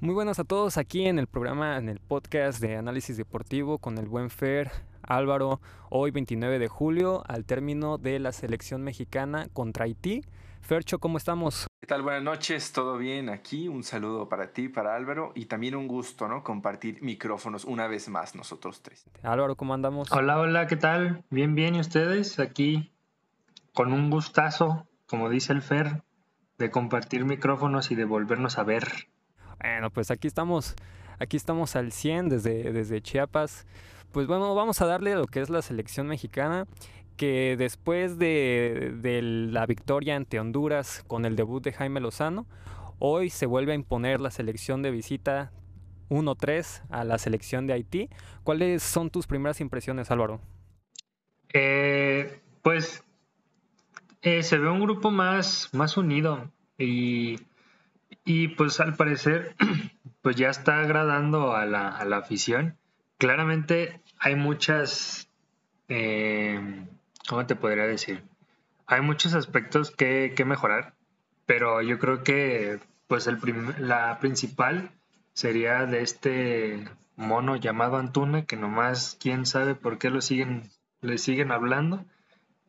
Muy buenas a todos aquí en el programa, en el podcast de análisis deportivo con el buen Fer, Álvaro, hoy 29 de julio, al término de la selección mexicana contra Haití. Fercho, ¿cómo estamos? ¿Qué tal? Buenas noches, ¿todo bien aquí? Un saludo para ti, para Álvaro y también un gusto, ¿no? Compartir micrófonos una vez más nosotros tres. Álvaro, ¿cómo andamos? Hola, hola, ¿qué tal? Bien, bien, ¿y ustedes? Aquí con un gustazo, como dice el Fer, de compartir micrófonos y de volvernos a ver. Bueno, pues aquí estamos, aquí estamos al 100 desde, desde Chiapas. Pues bueno, vamos a darle lo que es la selección mexicana, que después de, la victoria ante Honduras con el debut de Jaime Lozano, hoy se vuelve a imponer la selección de visita 1-3 a la selección de Haití. ¿Cuáles son tus primeras impresiones, Álvaro? Eh, pues eh, se ve un grupo más, más unido y y pues al parecer, pues ya está agradando a la, a la afición. Claramente hay muchas, eh, ¿cómo te podría decir? Hay muchos aspectos que, que mejorar, pero yo creo que pues el la principal sería de este mono llamado Antuna, que nomás quién sabe por qué lo siguen, le siguen hablando,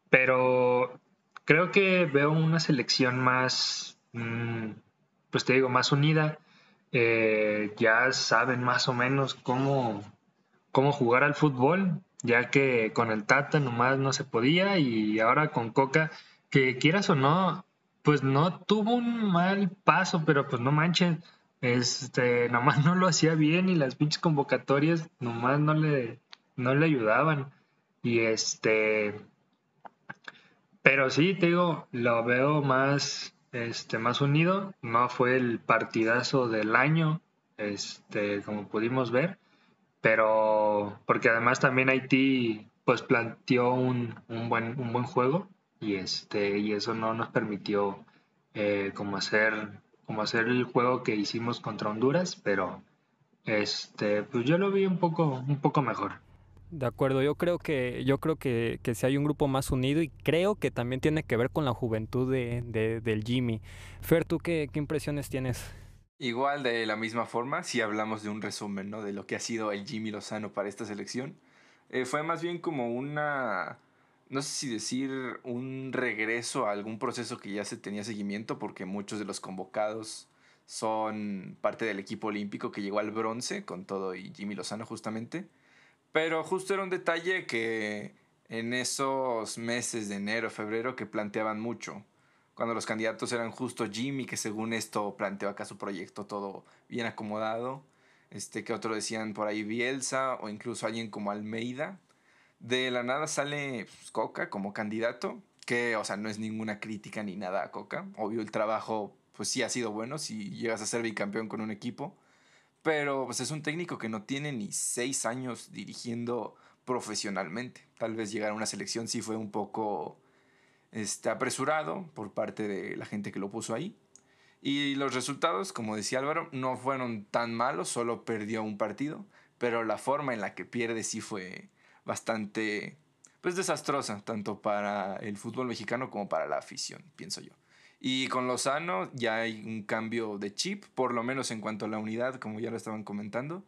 pero creo que veo una selección más... Mmm, pues te digo, más unida. Eh, ya saben más o menos cómo, cómo jugar al fútbol, ya que con el Tata nomás no se podía y ahora con Coca, que quieras o no, pues no tuvo un mal paso, pero pues no manchen, este, nomás no lo hacía bien y las pinches convocatorias nomás no le, no le ayudaban. Y este, pero sí, te digo, lo veo más, este, más unido. No fue el partidazo del año, este, como pudimos ver, pero porque además también Haití pues planteó un, un, buen, un buen juego y, este, y eso no nos permitió eh, como, hacer, como hacer el juego que hicimos contra Honduras, pero este, pues yo lo vi un poco, un poco mejor. De acuerdo, yo creo que yo creo que, que si hay un grupo más unido y creo que también tiene que ver con la juventud de, de, del Jimmy. Fer, ¿tú qué, qué, impresiones tienes? Igual de la misma forma, si hablamos de un resumen ¿no? de lo que ha sido el Jimmy Lozano para esta selección, eh, fue más bien como una, no sé si decir un regreso a algún proceso que ya se tenía seguimiento, porque muchos de los convocados son parte del equipo olímpico que llegó al bronce con todo y Jimmy Lozano justamente. Pero justo era un detalle que en esos meses de enero, febrero, que planteaban mucho. Cuando los candidatos eran justo Jimmy, que según esto planteó acá su proyecto todo bien acomodado. Este, que otro decían por ahí Bielsa o incluso alguien como Almeida. De la nada sale pues, Coca como candidato, que, o sea, no es ninguna crítica ni nada a Coca. Obvio, el trabajo, pues sí ha sido bueno si llegas a ser bicampeón con un equipo pero pues es un técnico que no tiene ni seis años dirigiendo profesionalmente. Tal vez llegar a una selección sí fue un poco este, apresurado por parte de la gente que lo puso ahí. Y los resultados, como decía Álvaro, no fueron tan malos, solo perdió un partido, pero la forma en la que pierde sí fue bastante pues desastrosa, tanto para el fútbol mexicano como para la afición, pienso yo. Y con Lozano ya hay un cambio de chip, por lo menos en cuanto a la unidad, como ya lo estaban comentando.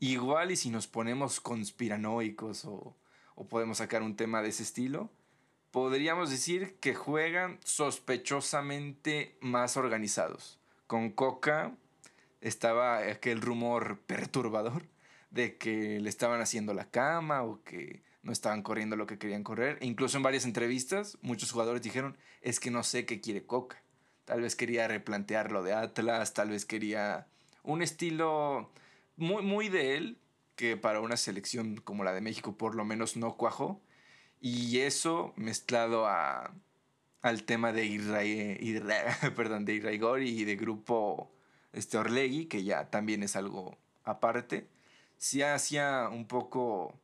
Igual y si nos ponemos conspiranoicos o, o podemos sacar un tema de ese estilo, podríamos decir que juegan sospechosamente más organizados. Con Coca estaba aquel rumor perturbador de que le estaban haciendo la cama o que no estaban corriendo lo que querían correr. E incluso en varias entrevistas, muchos jugadores dijeron, es que no sé qué quiere Coca. Tal vez quería replantear lo de Atlas, tal vez quería un estilo muy, muy de él, que para una selección como la de México por lo menos no cuajó. Y eso mezclado a, al tema de perdón, de y de grupo este Orlegui, que ya también es algo aparte, sí hacía un poco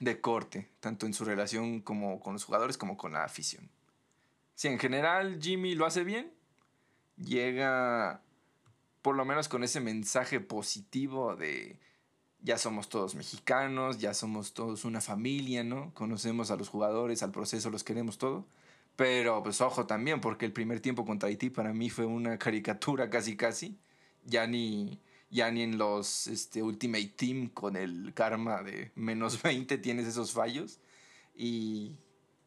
de corte, tanto en su relación como con los jugadores como con la afición. Si en general Jimmy lo hace bien, llega por lo menos con ese mensaje positivo de ya somos todos mexicanos, ya somos todos una familia, ¿no? Conocemos a los jugadores, al proceso, los queremos todo. Pero pues ojo también, porque el primer tiempo contra Haití para mí fue una caricatura casi casi. Ya ni, ya ni en los este, Ultimate Team con el karma de menos 20 tienes esos fallos. Y,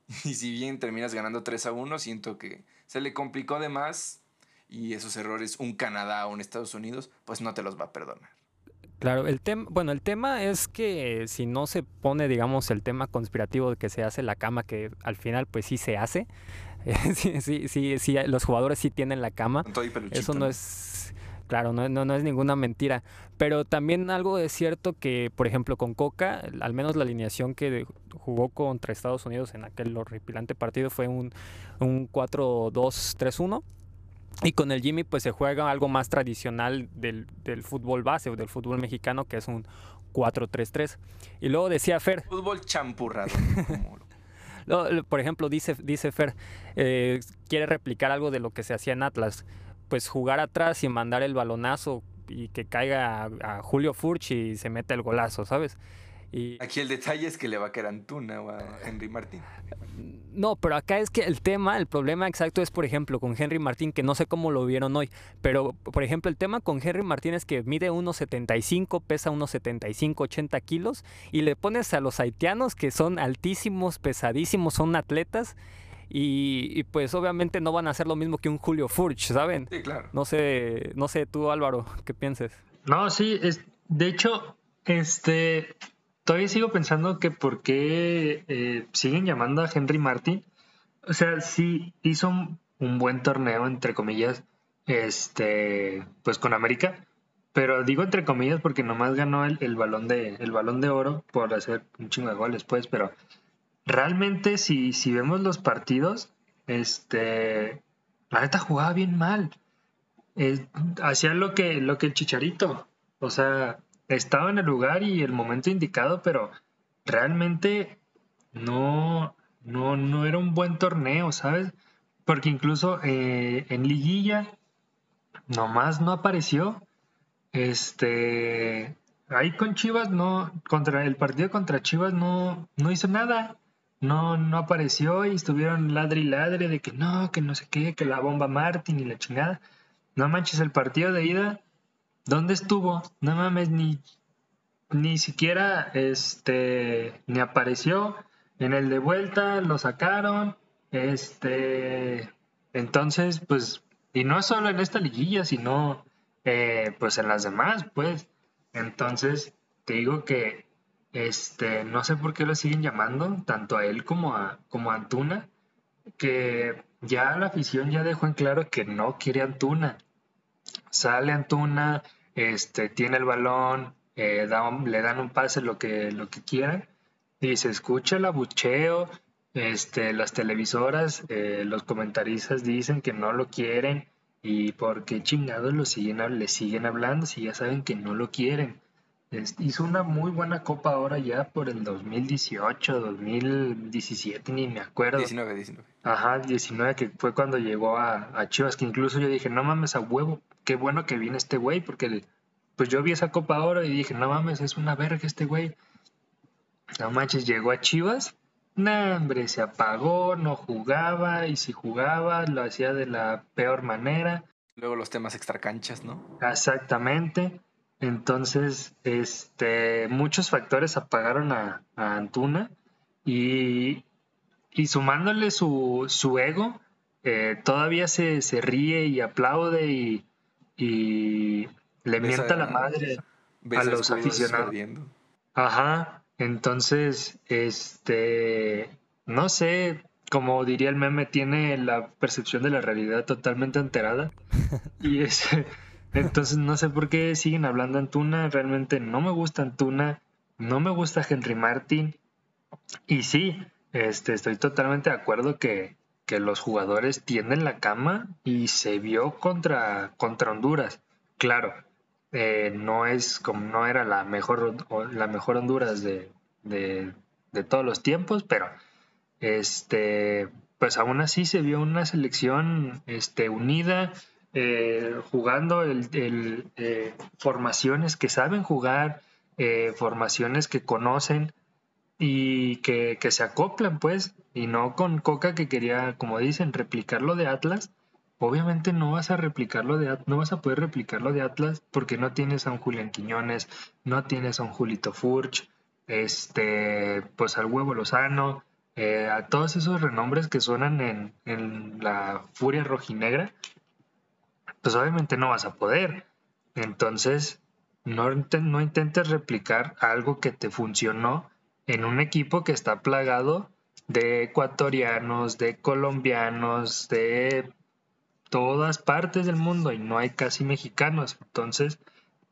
y si bien terminas ganando 3 a 1, siento que se le complicó de más y esos errores un Canadá o un Estados Unidos, pues no te los va a perdonar. Claro, el tema, bueno, el tema es que si no se pone, digamos, el tema conspirativo de que se hace la cama, que al final pues sí se hace, sí, sí, sí, sí, los jugadores sí tienen la cama. Eso no es, claro, no, no, no, es ninguna mentira. Pero también algo es cierto que, por ejemplo, con Coca, al menos la alineación que jugó contra Estados Unidos en aquel horripilante partido fue un, un 4-2-3-1 y con el Jimmy pues se juega algo más tradicional del, fútbol base o del fútbol mexicano que es un 4-3-3. Y luego decía Fer... Fútbol champurrado. por ejemplo, dice, dice Fer, eh, quiere replicar algo de lo que se hacía en Atlas. Pues jugar atrás y mandar el balonazo y que caiga a, a Julio Furch y se mete el golazo, ¿sabes? Aquí el detalle es que le va a quedar Antuna o a Henry Martín. No, pero acá es que el tema, el problema exacto es, por ejemplo, con Henry Martín, que no sé cómo lo vieron hoy, pero, por ejemplo, el tema con Henry Martín es que mide 1,75, pesa 1,75, 80 kilos, y le pones a los haitianos que son altísimos, pesadísimos, son atletas, y, pues obviamente no van a hacer lo mismo que un Julio Furch, ¿saben? Sí, claro. No sé, no sé tú Álvaro, ¿qué pienses? No, sí, es, de hecho, este, todavía sigo pensando que por qué eh, siguen llamando a Henry Martin. O sea, sí hizo un, buen torneo, entre comillas, este, pues con América. Pero digo entre comillas porque nomás ganó el, balón de, el balón de oro por hacer un chingo de goles, pues, pero realmente si, si vemos los partidos, este, la neta jugaba bien mal. hacía lo que, lo que el chicharito. O sea, estaba en el lugar y el momento indicado, pero realmente no, no, no era un buen torneo, ¿sabes? Porque incluso eh, en liguilla nomás no apareció. Este, ahí con Chivas no, contra el partido contra Chivas no, no hizo nada. No, no apareció y estuvieron ladre y ladre de que no, que no sé qué, que la bomba Martín y la chingada. No manches, el partido de ida ¿Dónde estuvo? No mames, ni, ni siquiera este, ni apareció. En el de vuelta lo sacaron. Este, entonces, pues, y no solo en esta liguilla, sino eh, pues en las demás, pues. Entonces, te digo que este, no sé por qué lo siguen llamando, tanto a él como a, como a Antuna, que ya la afición ya dejó en claro que no quiere Antuna sale Antuna, este, tiene el balón, eh, le dan un pase, lo que, lo que quieran, y se escucha el abucheo, este, las televisoras, eh, los comentaristas dicen que no lo quieren, y porque chingados lo siguen, le siguen hablando si ya saben que no lo quieren. Hizo una muy buena copa ahora ya por el 2018, 2017, ni me acuerdo. 19, 19. Ajá, 19, que fue cuando llegó a, a Chivas, que incluso yo dije, no mames a huevo, qué bueno que viene este güey, porque pues yo vi esa Copa Oro y dije, no mames, es una verga este güey. No manches, llegó a Chivas, no, hombre, se apagó, no jugaba, y si jugaba, lo hacía de la peor manera. Luego los temas extracanchas, ¿no? Exactamente. Entonces, este, muchos factores apagaron a, Antuna y, y sumándole su, su ego, eh, todavía se, se ríe y aplaude y, y le mienta la madre a los aficionados. Ajá, entonces, este, no sé, como diría el meme, tiene la percepción de la realidad totalmente alterada. y es, entonces no sé por qué siguen hablando Antuna, realmente no me gusta Antuna, no me gusta Henry Martin. Y sí, este, estoy totalmente de acuerdo que, que los jugadores tienden la cama y se vio contra, contra Honduras. Claro, eh, no es como no era la mejor la mejor Honduras de, de, todos los tiempos, pero este pues aún así se vio una selección este, unida, eh, jugando el, eh, formaciones que saben jugar, formaciones que conocen y que, se acoplan, pues, y no con Coca que quería, como dicen, replicar lo de Atlas, obviamente no vas a replicarlo de no vas a poder replicarlo de Atlas porque no tienes a un Julián Quiñones, no tienes a un Julito Furch, este, pues al huevo Lozano, eh, a todos esos renombres que suenan en, en la furia rojinegra, pues obviamente no vas a poder. Entonces, no, no intentes replicar algo que te funcionó en un equipo que está plagado de ecuatorianos, de colombianos, de todas partes del mundo y no hay casi mexicanos. Entonces,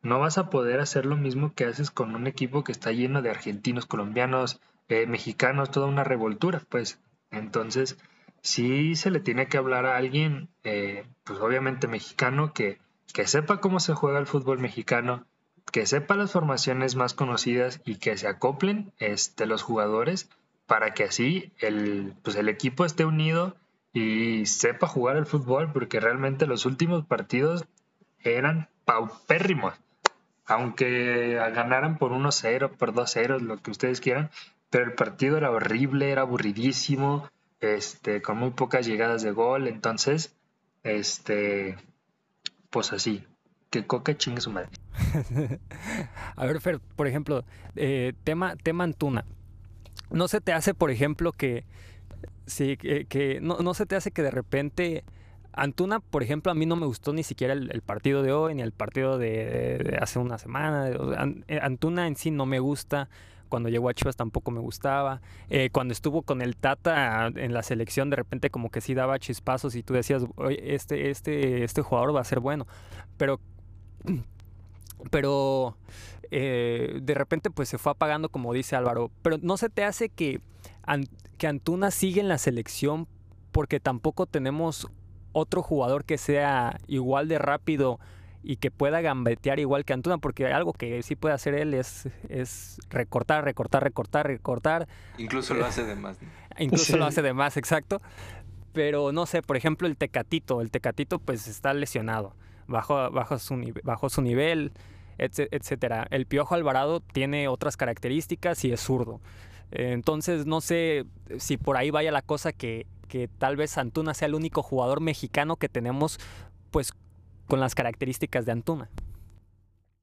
no vas a poder hacer lo mismo que haces con un equipo que está lleno de argentinos, colombianos, eh, mexicanos, toda una revoltura, pues. Entonces, sí se le tiene que hablar a alguien, eh, pues obviamente mexicano, que, que sepa cómo se juega el fútbol mexicano, que sepa las formaciones más conocidas y que se acoplen este, los jugadores para que así el, pues el equipo esté unido y sepa jugar el fútbol, porque realmente los últimos partidos eran paupérrimos. Aunque ganaran por 1-0, por 2-0, lo que ustedes quieran, pero el partido era horrible, era aburridísimo, este, con muy pocas llegadas de gol, entonces, este, pues así, que Coca chingue su madre. A ver, Fer, por ejemplo, eh, tema, tema Antuna. ¿No se te hace, por ejemplo, que, sí, que, no, se te hace que de repente Antuna, por ejemplo, a mí no me gustó ni siquiera el, partido de hoy, ni el partido de, hace una semana. Eh, Antuna en sí no me gusta. Cuando llegó a Chivas tampoco me gustaba. Eh, cuando estuvo con el Tata en la selección, de repente como que sí daba chispazos y tú decías, este, este, este jugador va a ser bueno. Pero pero eh, de repente pues se fue apagando como dice Álvaro. Pero no se te hace que, que Antuna sigue en la selección porque tampoco tenemos otro jugador que sea igual de rápido y que pueda gambetear igual que Antuna, porque algo que sí puede hacer él es, es recortar, recortar, recortar, recortar. Incluso lo hace de más. Incluso lo hace de más, exacto. Pero no sé, por ejemplo, el Tecatito, el Tecatito pues está lesionado, bajo, bajo, su, bajo su nivel, etcétera. El Piojo Alvarado tiene otras características y es zurdo. Entonces no sé si por ahí vaya la cosa que, que tal vez Antuna sea el único jugador mexicano que tenemos pues con las características de Antuna.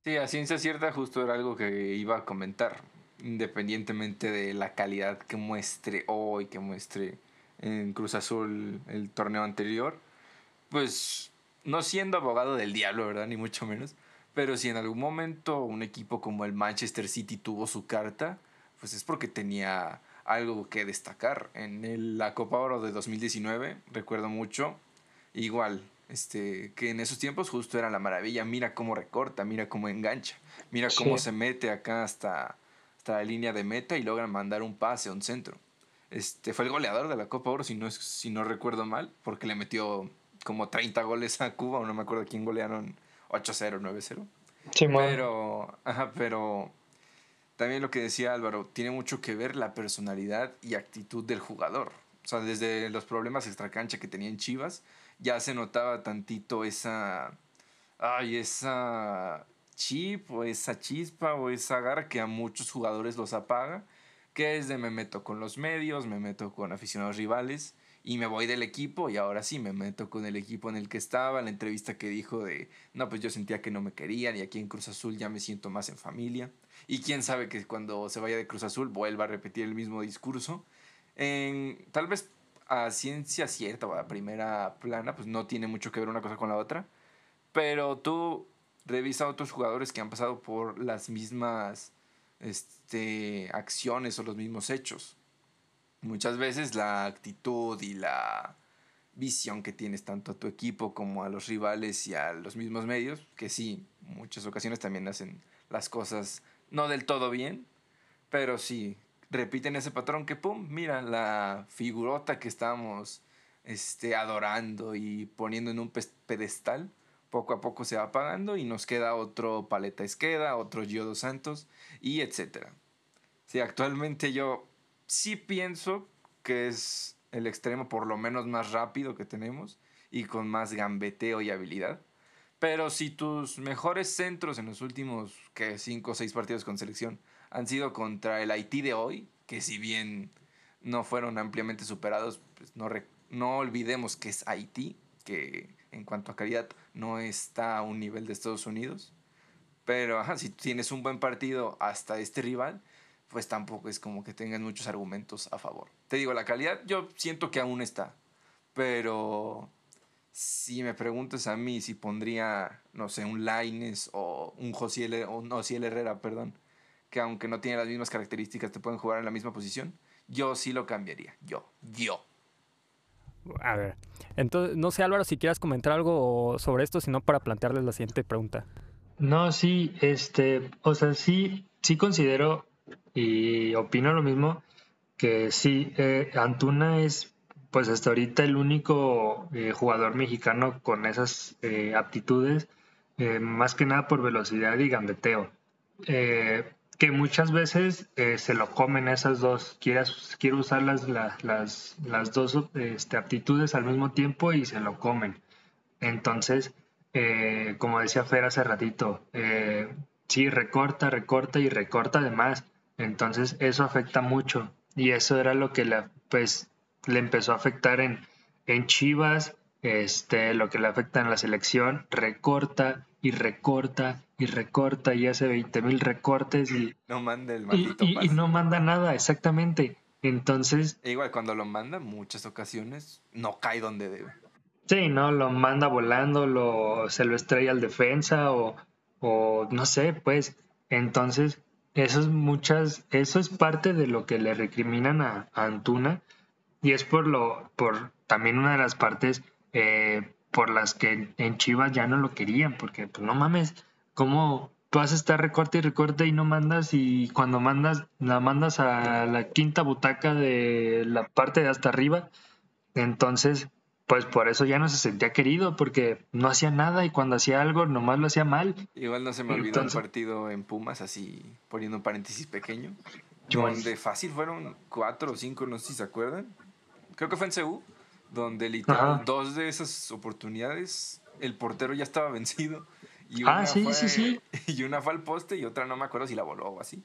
Sí, a ciencia cierta justo era algo que iba a comentar, independientemente de la calidad que muestre hoy, que muestre en Cruz Azul el torneo anterior, pues no siendo abogado del diablo, ¿verdad? Ni mucho menos, pero si en algún momento un equipo como el Manchester City tuvo su carta, pues es porque tenía algo que destacar. En la Copa Oro de 2019, recuerdo mucho, igual, este, que en esos tiempos justo era la maravilla. Mira cómo recorta, mira cómo engancha, mira cómo se mete acá hasta, hasta la línea de meta y logra mandar un pase, un centro. Este, fue el goleador de la Copa Oro, si no, si no recuerdo mal, porque le metió como 30 goles a Cuba, o no me acuerdo quién golearon 8-0, 9-0. pero, ajá, pero también lo que decía Álvaro, tiene mucho que ver la personalidad y actitud del jugador. O sea, desde los problemas extracancha que tenía en Chivas, ya se notaba tantito esa. Ay, esa chip o esa chispa o esa garra que a muchos jugadores los apaga. Que es de me meto con los medios, me meto con aficionados rivales y me voy del equipo y ahora sí me meto con el equipo en el que estaba, la entrevista que dijo de, no, pues yo sentía que no me querían y aquí en Cruz Azul ya me siento más en familia. Y quién sabe que cuando se vaya de Cruz Azul vuelva a repetir el mismo discurso. En, tal vez a ciencia cierta o a primera plana, pues no tiene mucho que ver una cosa con la otra. Pero tú revisa a otros jugadores que han pasado por las mismas este, acciones o los mismos hechos muchas veces la actitud y la visión que tienes tanto a tu equipo como a los rivales y a los mismos medios, que sí, muchas ocasiones también hacen las cosas no del todo bien, pero sí, repiten ese patrón que, ¡pum!, mira, la figurota que estamos este, adorando y poniendo en un pedestal, poco a poco se va apagando y nos queda otro Paleta Esqueda, otro Gio Santos y etcétera. Sí, actualmente yo sí pienso que es el extremo por lo menos más rápido que tenemos y con más gambeteo y habilidad. Pero si tus mejores centros en los últimos que cinco o seis partidos con selección han sido contra el Haití de hoy, que si bien no fueron ampliamente superados, pues no, no olvidemos que es Haití, que en cuanto a calidad no está a un nivel de Estados Unidos. Pero ajá, si tienes un buen partido hasta este rival, pues tampoco es como que tengas muchos argumentos a favor. Te digo, la calidad yo siento que aún está. Pero si me preguntas a mí si pondría, no sé, un Laines o un Josiel, o no, Herrera, perdón, que aunque no tiene las mismas características te pueden jugar en la misma posición, yo sí lo cambiaría. Yo, yo. A ver, entonces, no sé Álvaro si quieras comentar algo sobre esto, sino para plantearles la siguiente pregunta. No, sí, este, o sea, sí, sí considero y opino lo mismo, que sí, eh, Antuna es pues hasta ahorita el único eh, jugador mexicano con esas eh, aptitudes, más que nada por velocidad y gambeteo que muchas veces eh, se lo comen esas dos. Quieras, quiero usar las, las, las, dos este, aptitudes al mismo tiempo y se lo comen. Entonces, eh, como decía Fer hace ratito, eh, sí, recorta, recorta y recorta además. Entonces, eso afecta mucho. Y eso era lo que la, pues, le empezó a afectar en, en Chivas, este, lo que le afecta en la selección, recorta y recorta y recorta y hace 20 mil recortes y no manda el maldito y, y, no manda nada, exactamente. Entonces... E igual cuando lo manda, muchas ocasiones no cae donde debe. Sí, no, lo manda volando, lo, se lo estrella al defensa o, o no sé, pues. Entonces, eso es muchas, eso es parte de lo que le recriminan a, a Antuna y es por lo, por también una de las partes eh, por las que en Chivas ya no lo querían, porque pues no mames, ¿cómo vas a estar recorte y recorte y no mandas y cuando mandas la mandas a la quinta butaca de la parte de hasta arriba? Entonces, pues por eso ya no se sentía querido, porque no hacía nada y cuando hacía algo nomás lo hacía mal. Igual no se me olvidó un partido en Pumas, así poniendo un paréntesis pequeño, donde fácil fueron cuatro o cinco, no sé si se acuerdan. Creo que fue en Ceú donde literal dos de esas oportunidades el portero ya estaba vencido. Y ah, una sí, fue, sí, sí. Y una fue al poste y otra no me acuerdo si la voló o así.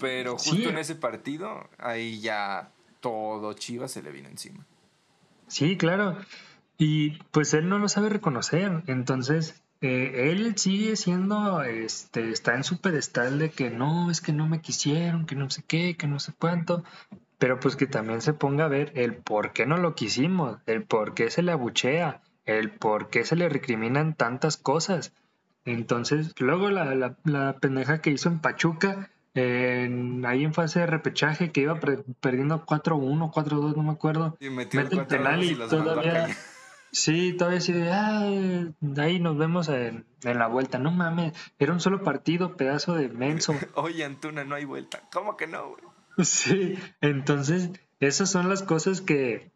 Pero justo en ese partido, ahí ya todo Chivas se le vino encima. Sí, claro. Y pues él no lo sabe reconocer. Entonces, eh, él sigue siendo, este, está en su pedestal de que no, es que no me quisieron, que no sé qué, que no sé cuánto pero pues que también se ponga a ver el por qué no lo quisimos, el por qué se le abuchea, el por qué se le recriminan tantas cosas. Entonces, luego la, la, pendeja que hizo en Pachuca, ahí en fase de repechaje, que iba perdiendo 4-1, 4-2, no me acuerdo. Y metió el penal y, todavía... Sí, todavía así de, ah, ahí nos vemos en, en, la vuelta. No mames, era un solo partido, pedazo de menso. Oye, Antuna, no hay vuelta. ¿Cómo que no, güey? Sí, entonces esas son las cosas que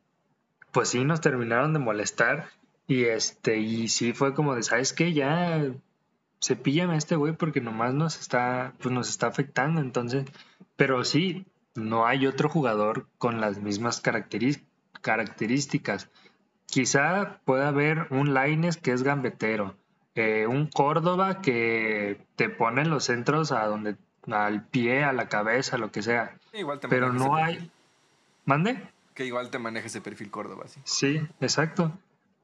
pues sí nos terminaron de molestar y este y sí fue como de sabes qué ya cepíllame a este güey porque nomás nos está pues nos está afectando entonces pero sí no hay otro jugador con las mismas características quizá pueda haber un Laines que es gambetero eh, un Córdoba que te pone los centros a donde al pie, a la cabeza, lo que sea. Pero no hay. ¿Mande? Que igual te maneja ese perfil Córdoba, sí. Sí, exacto.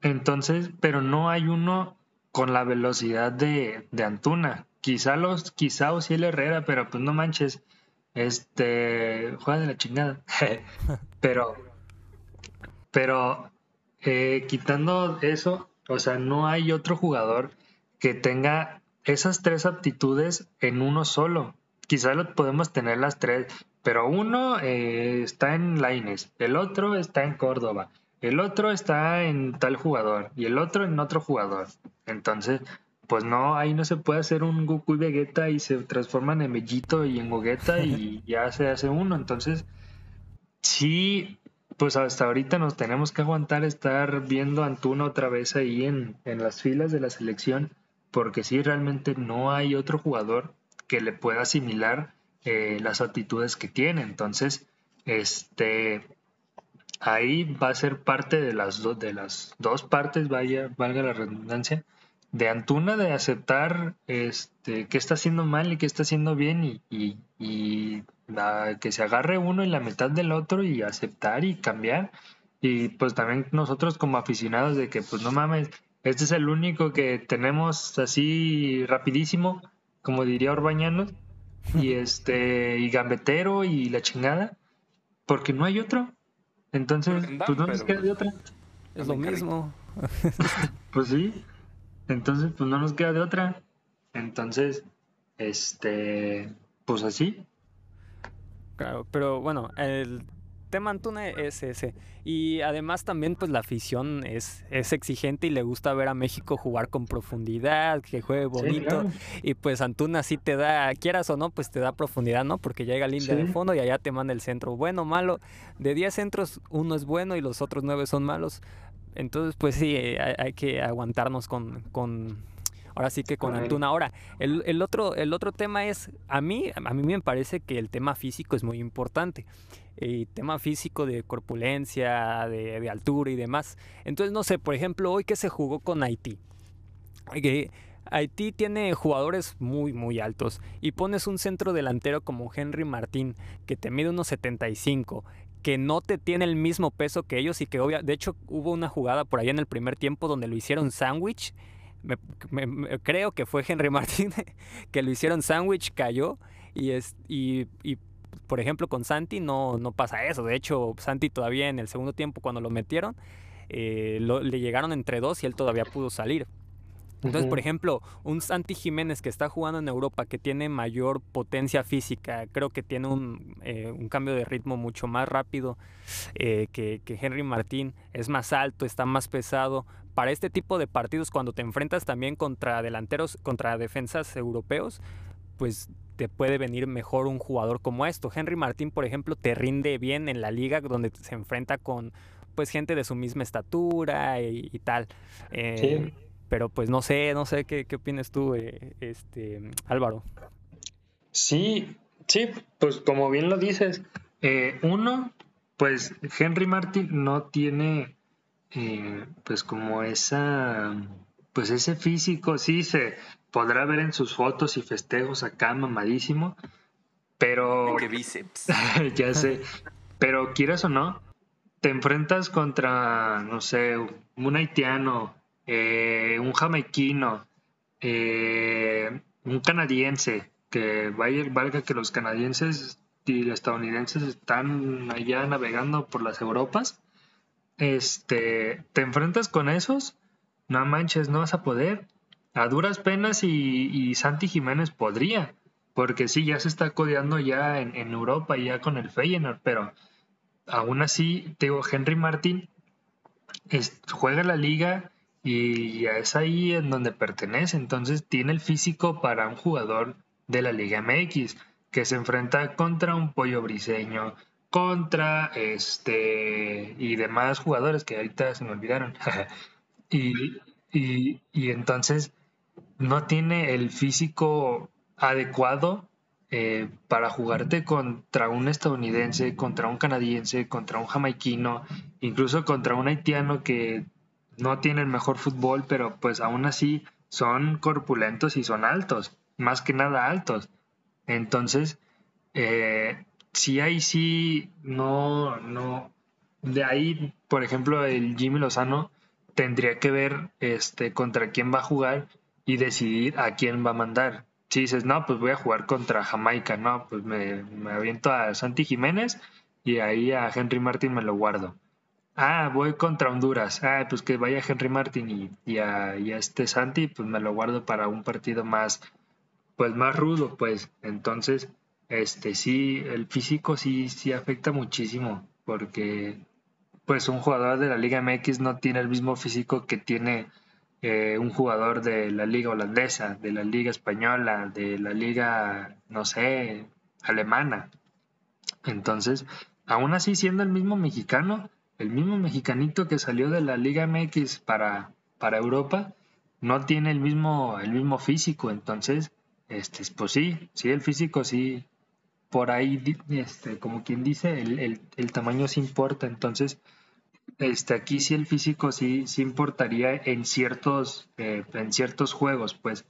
Entonces, pero no hay uno con la velocidad de, de Antuna. Quizá los, quizá el Herrera, pero pues no manches. Este, juega de la chingada. pero, pero, eh, quitando eso, o sea, no hay otro jugador que tenga esas tres aptitudes en uno solo quizás lo podemos tener las tres, pero uno eh, está en Laines, el otro está en Córdoba, el otro está en tal jugador y el otro en otro jugador. Entonces, pues no, ahí no se puede hacer un Goku y Vegeta y se transforman en Mellito y en Gogeta y ya se hace uno. Entonces, sí, pues hasta ahorita nos tenemos que aguantar estar viendo a Antuna otra vez ahí en, en las filas de la selección, porque sí, realmente no hay otro jugador que le pueda asimilar eh, las actitudes que tiene. Entonces, este, ahí va a ser parte de las, dos de las dos partes, vaya, valga la redundancia, de Antuna de aceptar este, qué está haciendo mal y qué está haciendo bien y, y, que se agarre uno en la mitad del otro y aceptar y cambiar Y pues también nosotros como aficionados de que pues no mames, este es el único que tenemos así rapidísimo, como diría Orbañanos, y este, y gambetero y la chingada, porque no hay otro. Entonces, pues no nos queda de otra. Es lo mismo. pues sí. Entonces, pues no nos queda de otra. Entonces, este, pues así. Claro, pero bueno, el tema Antuna es ese. Y además también pues la afición es, es exigente y le gusta ver a México jugar con profundidad, que juegue bonito. Y pues Antuna sí te da, quieras o no, pues te da profundidad, ¿no? Porque llega línea de fondo y allá te manda el centro. Bueno, malo. De 10 centros, uno es bueno y los otros 9 son malos. Entonces, pues sí, hay, que aguantarnos con, con ahora sí que con Antuna. Ahora, el, el, otro, el otro tema es, a mí, a mí me parece que el tema físico es muy importante. Y tema físico de corpulencia, de, altura y demás. Entonces, no sé, por ejemplo, hoy que se jugó con Haití. Haití tiene jugadores muy, muy altos. Y pones un centro delantero como Henry Martín, que te mide unos 75, que no te tiene el mismo peso que ellos y que obvia, de hecho hubo una jugada por ahí en el primer tiempo donde lo hicieron sándwich. creo que fue Henry Martín que lo hicieron sándwich, cayó y, es, y, por ejemplo con Santi no, no pasa eso. De hecho Santi todavía en el segundo tiempo cuando lo metieron eh, le llegaron entre dos y él todavía pudo salir. Entonces, por ejemplo, un Santi Jiménez que está jugando en Europa, que tiene mayor potencia física, creo que tiene un, eh, cambio de ritmo mucho más rápido eh, que, Henry Martín, es más alto, está más pesado. Para este tipo de partidos, cuando te enfrentas también contra delanteros, contra defensas europeos, pues te puede venir mejor un jugador como esto. Henry Martín, por ejemplo, te rinde bien en la liga donde se enfrenta con pues gente de su misma estatura y, tal. Eh, pero pues no sé, no sé qué, qué opinas tú, eh, este, Álvaro. Sí, sí, pues como bien lo dices, eh, uno, pues Henry Martin no tiene, pues como esa, pues ese físico, sí se podrá ver en sus fotos y festejos acá mamadísimo, pero... ¡Qué bíceps! ya sé, pero quieras o no, te enfrentas contra, no sé, un haitiano eh, un jamaiquino, eh, un canadiense, que vaya, valga que los canadienses y los estadounidenses están allá navegando por las Europas, este, te enfrentas con esos, no manches, no vas a poder. A duras penas y, Santi Jiménez podría, porque sí, ya se está codeando ya en, Europa, ya con el Feyenoord, pero aún así, te digo, Henry Martin juega la liga y es ahí en donde pertenece. Entonces tiene el físico para un jugador de la Liga MX que se enfrenta contra un pollo briseño, contra este y demás jugadores que ahorita se me olvidaron. y, y, entonces no tiene el físico adecuado eh, para jugarte contra un estadounidense, contra un canadiense, contra un jamaiquino, incluso contra un haitiano que no tienen mejor fútbol, pero pues aún así son corpulentos y son altos, más que nada altos. Entonces, eh, sí ahí sí, no, no, de ahí, por ejemplo, el Jimmy Lozano tendría que ver este, contra quién va a jugar y decidir a quién va a mandar. Si dices, no, pues voy a jugar contra Jamaica, no, pues me, me aviento a Santi Jiménez y ahí a Henry Martin me lo guardo. Ah, voy contra Honduras. Ah, pues que vaya Henry Martin y, a, este Santi, pues me lo guardo para un partido más, pues más rudo, pues. Entonces, este sí, el físico sí, sí afecta muchísimo, porque pues un jugador de la Liga MX no tiene el mismo físico que tiene eh, un jugador de la Liga holandesa, de la Liga española, de la Liga, no sé, alemana. Entonces, aún así siendo el mismo mexicano, el mismo mexicanito que salió de la Liga MX para, para Europa no tiene el mismo, el mismo físico, entonces, este, pues sí, sí, el físico sí, por ahí, este, como quien dice, el, el, tamaño sí importa, entonces, este, aquí sí el físico sí, sí importaría en ciertos, eh, en ciertos juegos, pues,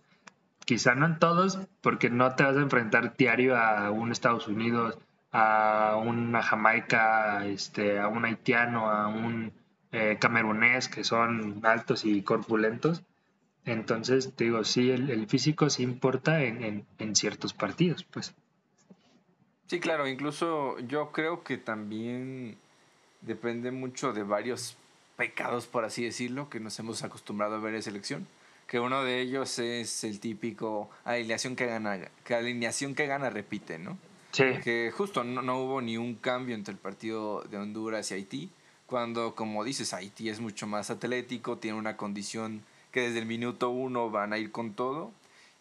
quizá no en todos, porque no te vas a enfrentar diario a un Estados Unidos, a una Jamaica, este, a un haitiano, a un eh, camerunés que son altos y corpulentos. Entonces, te digo, sí, el, físico sí importa en, en, ciertos partidos, pues. Sí, claro, incluso yo creo que también depende mucho de varios pecados, por así decirlo, que nos hemos acostumbrado a ver en selección. Que uno de ellos es el típico alineación que gana, que alineación que gana repite, ¿no? Sí. Que justo no, no hubo ni un cambio entre el partido de Honduras y Haití, cuando, como dices, Haití es mucho más atlético, tiene una condición que desde el minuto uno van a ir con todo,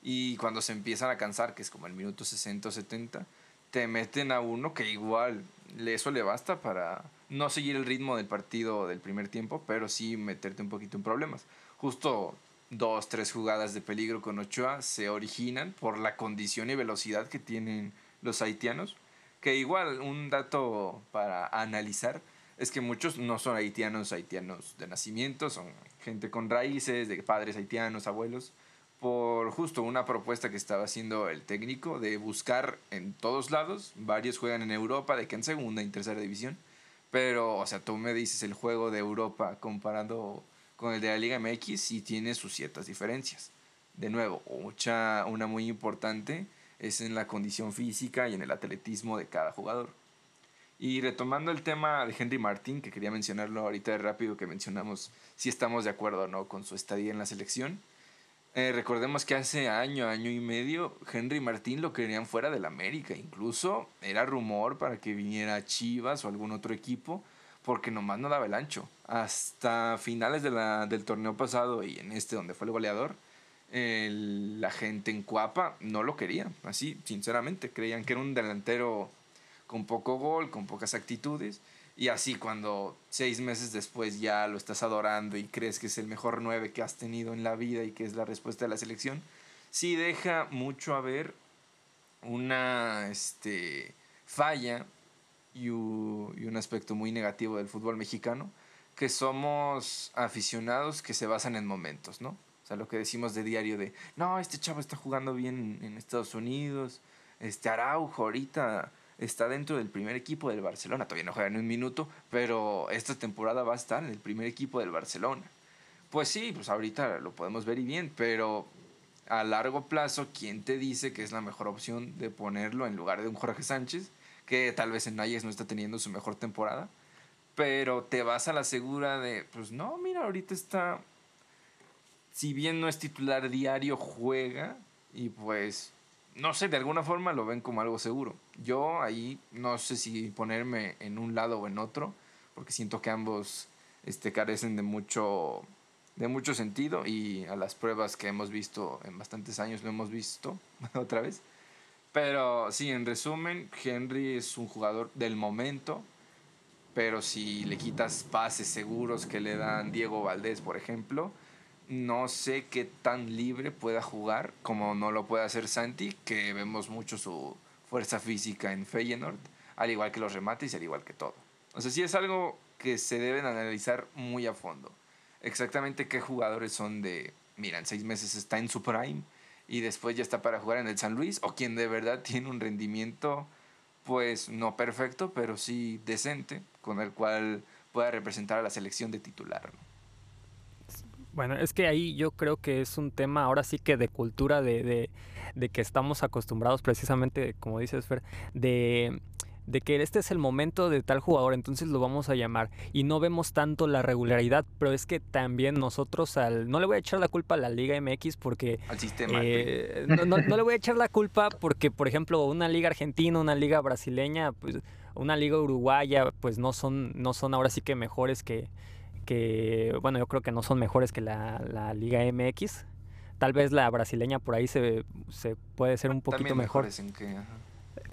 y cuando se empiezan a cansar, que es como el minuto 60 o 70, te meten a uno que igual eso le basta para no seguir el ritmo del partido del primer tiempo, pero sí meterte un poquito en problemas. Justo dos, tres jugadas de peligro con Ochoa se originan por la condición y velocidad que tienen los haitianos, que igual un dato para analizar es que muchos no son haitianos, haitianos de nacimiento, son gente con raíces, de padres haitianos, abuelos, por justo una propuesta que estaba haciendo el técnico de buscar en todos lados, varios juegan en Europa, de que en segunda y tercera división, pero, o sea, tú me dices el juego de Europa comparando con el de la Liga MX y tiene sus ciertas diferencias. De nuevo, mucha, una muy importante es en la condición física y en el atletismo de cada jugador. Y retomando el tema de Henry Martín, que quería mencionarlo ahorita de rápido, que mencionamos si estamos de acuerdo o no con su estadía en la selección. Eh, recordemos que hace año, año y medio, Henry Martín lo querían fuera del América. Incluso era rumor para que viniera Chivas o algún otro equipo, porque nomás no daba el ancho. Hasta finales de la, del torneo pasado y en este donde fue el goleador, la gente en Cuapa no lo quería. Así, sinceramente, creían que era un delantero con poco gol, con pocas actitudes. Y así cuando seis meses después ya lo estás adorando y crees que es el mejor nueve que has tenido en la vida y que es la respuesta de la selección, sí deja mucho a ver una este, falla y un aspecto muy negativo del fútbol mexicano, que somos aficionados que se basan en momentos, ¿no? O sea, lo que decimos de diario de, no, este chavo está jugando bien en Estados Unidos, este Araujo ahorita está dentro del primer equipo del Barcelona. Todavía no juega en un minuto, pero esta temporada va a estar en el primer equipo del Barcelona. Pues sí, pues ahorita lo podemos ver y bien, pero a largo plazo, ¿quién te dice que es la mejor opción de ponerlo en lugar de un Jorge Sánchez, que tal vez en Ajax no está teniendo su mejor temporada? Pero te vas a la segura de, pues no, mira, ahorita está, si bien no es titular diario, juega y pues no sé, de alguna forma lo ven como algo seguro. Yo ahí no sé si ponerme en un lado o en otro, porque siento que ambos este, carecen de mucho, de mucho sentido y a las pruebas que hemos visto en bastantes años lo hemos visto otra vez. Pero sí, en resumen, Henry es un jugador del momento, pero si le quitas pases seguros que le dan Diego Valdés, por ejemplo, no sé qué tan libre pueda jugar como no lo puede hacer Santi, que vemos mucho su fuerza física en Feyenoord, al igual que los remates y al igual que todo. O sea, sí es algo que se deben analizar muy a fondo. Exactamente qué jugadores son de, mira, seis meses está en su prime y después ya está para jugar en el San Luis, o quien de verdad tiene un rendimiento, pues no perfecto, pero sí decente, con el cual pueda representar a la selección de titular. Bueno, es que ahí yo creo que es un tema ahora sí que de cultura, de, de, que estamos acostumbrados precisamente, como dices Fer, de, de que este es el momento de tal jugador, entonces lo vamos a llamar. Y no vemos tanto la regularidad, pero es que también nosotros al... No le voy a echar la culpa a la Liga MX porque... Al sistema. Eh, no, no, no, le voy a echar la culpa porque, por ejemplo, una liga argentina, una liga brasileña, pues una liga uruguaya, pues no son, no son ahora sí que mejores que que, bueno, yo creo que no son mejores que la, Liga MX. Tal vez la brasileña por ahí se, se puede ser un poquito mejor. En, qué?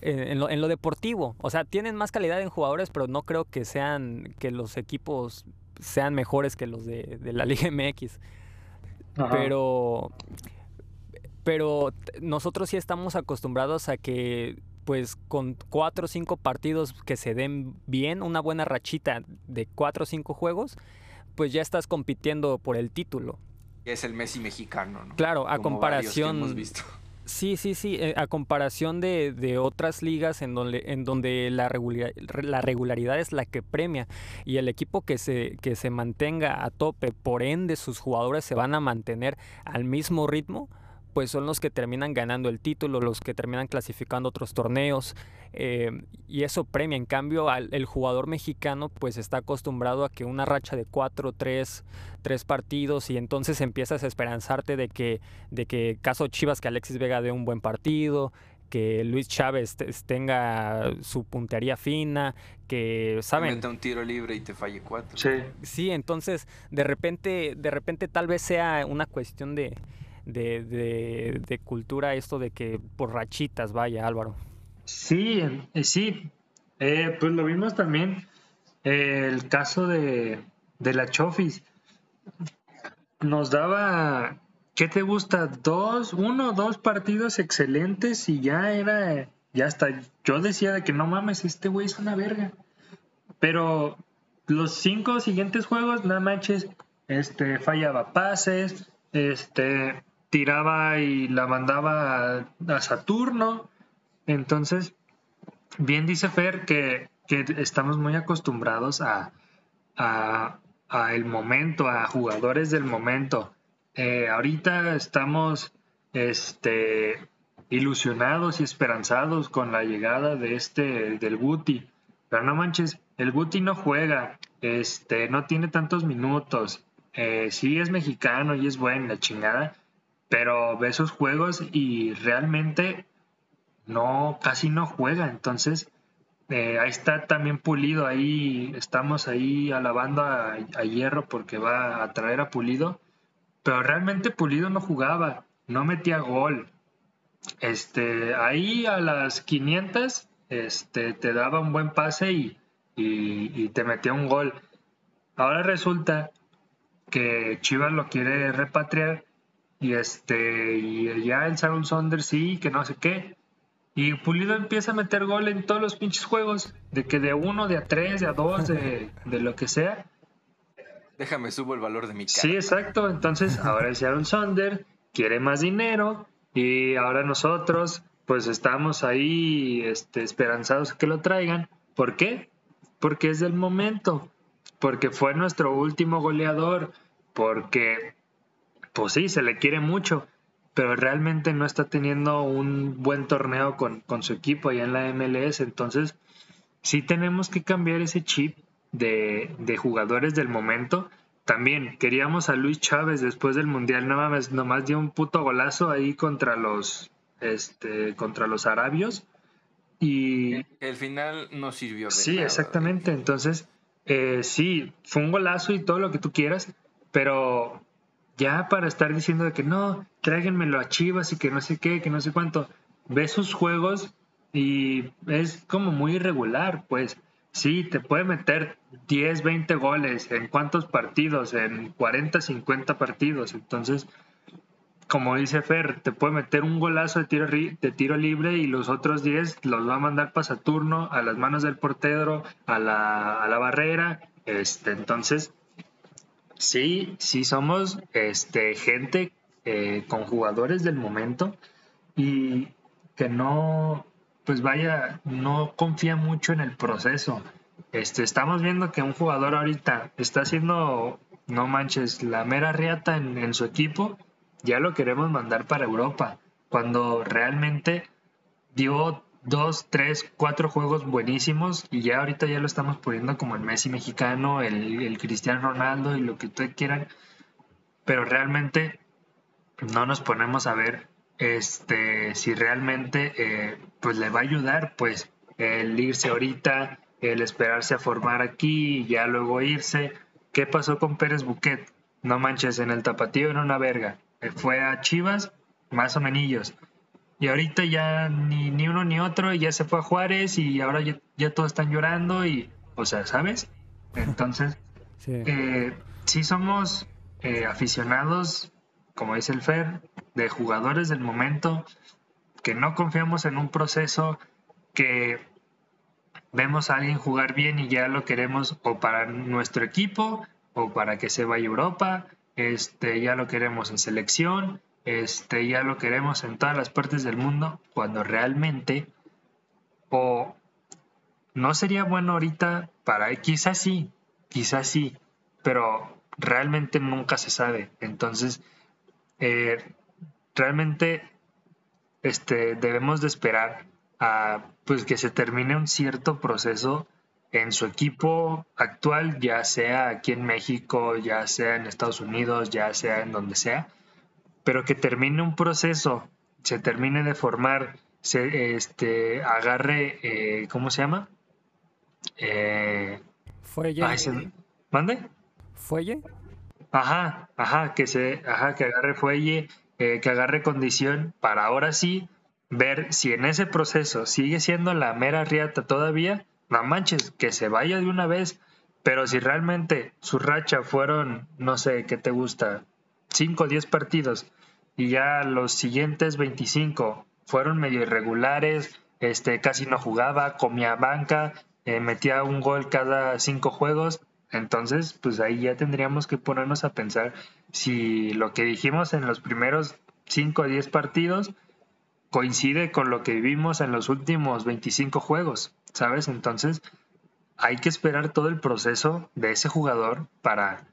En, lo, en, lo, deportivo. O sea, tienen más calidad en jugadores, pero no creo que sean que los equipos sean mejores que los de, la Liga MX. Pero pero nosotros sí estamos acostumbrados a que pues con cuatro o cinco partidos que se den bien, una buena rachita de cuatro o cinco juegos, pues ya estás compitiendo por el título. Es el Messi mexicano, ¿no? Claro, a comparación. hemos visto. Sí, sí, sí. Eh, a comparación de, de, otras ligas en donde, en donde la, la regularidad es la que premia y el equipo que se, que se mantenga a tope, por ende sus jugadores se van a mantener al mismo ritmo, pues son los que terminan ganando el título, los que terminan clasificando otros torneos eh, y eso premia. En cambio, el jugador mexicano pues está acostumbrado a que una racha de cuatro, tres, tres partidos y entonces empiezas a esperanzarte de que, de que caso Chivas que Alexis Vega dé un buen partido, que Luis Chávez tenga su puntería fina, que saben meta un tiro libre y te falle cuatro. Sí. Sí, entonces de repente de repente tal vez sea una cuestión de de, de, cultura esto de que por rachitas vaya Álvaro. Sí, eh, sí, eh, pues lo vimos también el caso de, de la Chofis. Nos daba, ¿qué te gusta? Dos, uno, dos partidos excelentes y ya era, ya hasta yo decía de que no mames, este güey es una verga. Pero los cinco siguientes juegos, nada manches, este, fallaba pases, este, tiraba y la mandaba a, Saturno. Entonces, bien dice Fer que, estamos muy acostumbrados a, a, el momento, a jugadores del momento. Eh, ahorita estamos este, ilusionados y esperanzados con la llegada de este del Guti. Pero no manches, el Guti no juega, este, no tiene tantos minutos. Eh, sí es mexicano y es bueno, la chingada, pero ve sus juegos y realmente no, casi no juega. Entonces, eh, ahí está también Pulido, ahí estamos ahí alabando a, Hierro porque va a traer a Pulido, pero realmente Pulido no jugaba, no metía gol. Este, ahí a las 500 este, te daba un buen pase y, y te metía un gol. Ahora resulta que Chivas lo quiere repatriar y este, y ya el Saul Saunders sí, que no sé qué. Y Pulido empieza a meter gol en todos los pinches juegos, de que de uno, de a tres, de a dos, de, lo que sea. Déjame subo el valor de mi cara. Sí, exacto. Entonces, ahora el Seattle Saunders quiere más dinero y ahora nosotros, pues estamos ahí este, esperanzados que lo traigan. ¿Por qué? Porque es del momento, porque fue nuestro último goleador, porque pues sí, se le quiere mucho, pero realmente no está teniendo un buen torneo con, su equipo allá en la MLS. Entonces, sí tenemos que cambiar ese chip de, jugadores del momento. También queríamos a Luis Chávez después del Mundial, no mames, nomás dio un puto golazo ahí contra los, este, contra los arabios. Y el final no sirvió. De sí, exactamente. Entonces, eh, sí, fue un golazo y todo lo que tú quieras, pero ya para estar diciendo que no, tráiganmelo a Chivas y que no sé qué, que no sé cuánto, ves sus juegos y es como muy irregular, pues. Sí, te puede meter 10, 20 goles en cuántos partidos, en 40, 50 partidos, entonces, como dice Fer, te puede meter un golazo de tiro, de tiro libre y los otros 10 los va a mandar para Saturno, a las manos del portero, a la, a la barrera, este, entonces Sí, sí somos este, gente eh, con jugadores del momento y que no, pues vaya, no confía mucho en el proceso. Este, estamos viendo que un jugador ahorita está haciendo, no manches, la mera riata en, en su equipo, ya lo queremos mandar para Europa, cuando realmente dio dos, tres, cuatro juegos buenísimos y ya ahorita ya lo estamos poniendo como el Messi mexicano, el, Cristiano Ronaldo y lo que ustedes quieran, pero realmente no nos ponemos a ver este si realmente eh, pues le va a ayudar pues el irse ahorita, el esperarse a formar aquí y ya luego irse. ¿Qué pasó con Pérez Buquet? No manches, en el tapatío era una verga. Fue a Chivas, más o menos y ahorita ya ni, ni uno ni otro, ya se fue a Juárez y ahora ya, todos están llorando y, o sea, ¿sabes? Entonces, sí, eh, somos eh, aficionados, como dice el Fer, de jugadores del momento, que no confiamos en un proceso, que vemos a alguien jugar bien y ya lo queremos o para nuestro equipo o para que se vaya a Europa, este, ya lo queremos en selección este, ya lo queremos en todas las partes del mundo, cuando realmente, o no sería bueno ahorita para, quizás sí, quizás sí, pero realmente nunca se sabe. Entonces, eh, realmente este, debemos de esperar a pues, que se termine un cierto proceso en su equipo actual, ya sea aquí en México, ya sea en Estados Unidos, ya sea en donde sea, pero que termine un proceso, se termine de formar, se este, agarre, eh, ¿cómo se llama? Eh, Fuelle. ¿Mande? ¿Fuelle? Ajá, ajá, que se, ajá, que agarre fuelle, eh, que agarre condición para ahora sí ver si en ese proceso sigue siendo la mera riata todavía, no manches, que se vaya de una vez, pero si realmente su racha fueron, no sé, ¿qué te gusta? 5 o 10 partidos y ya los siguientes 25 fueron medio irregulares, este, casi no jugaba, comía banca, eh, metía un gol cada cinco juegos, entonces pues ahí ya tendríamos que ponernos a pensar si lo que dijimos en los primeros 5 o 10 partidos coincide con lo que vivimos en los últimos 25 juegos, ¿sabes? Entonces hay que esperar todo el proceso de ese jugador para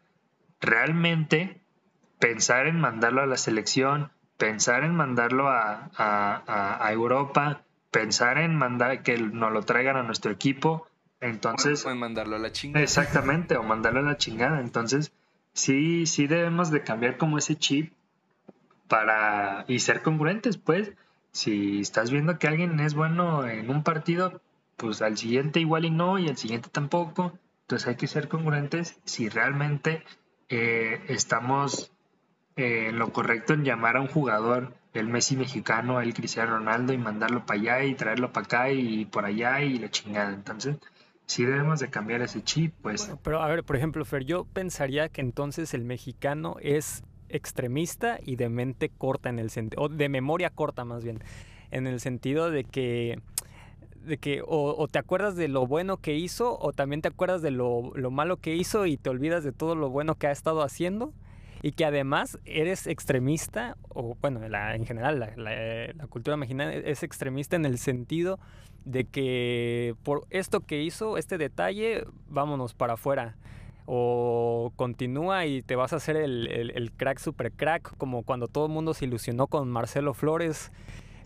realmente pensar en mandarlo a la selección, pensar en mandarlo a, a, Europa, pensar en mandar que nos lo traigan a nuestro equipo. Entonces. O mandarlo a la chingada. Exactamente, o mandarlo a la chingada. Entonces, sí, sí debemos de cambiar como ese chip para. y ser congruentes, pues. Si estás viendo que alguien es bueno en un partido, pues al siguiente igual y no, y al siguiente tampoco. Entonces hay que ser congruentes si realmente eh, estamos eh, lo correcto en llamar a un jugador, el Messi mexicano, el Cristiano Ronaldo, y mandarlo para allá y traerlo para acá y por allá y la chingada. Entonces, sí debemos de cambiar ese chip, pues. pero a ver, por ejemplo, Fer, yo pensaría que entonces el mexicano es extremista y de mente corta en el sentido, o de memoria corta más bien, en el sentido de que de que o, te acuerdas de lo bueno que hizo o también te acuerdas de lo, lo, malo que hizo y te olvidas de todo lo bueno que ha estado haciendo y que además eres extremista, o bueno, en general la, cultura mexicana es extremista en el sentido de que por esto que hizo, este detalle, vámonos para afuera. O continúa y te vas a hacer el, crack super crack, como cuando todo el mundo se ilusionó con Marcelo Flores.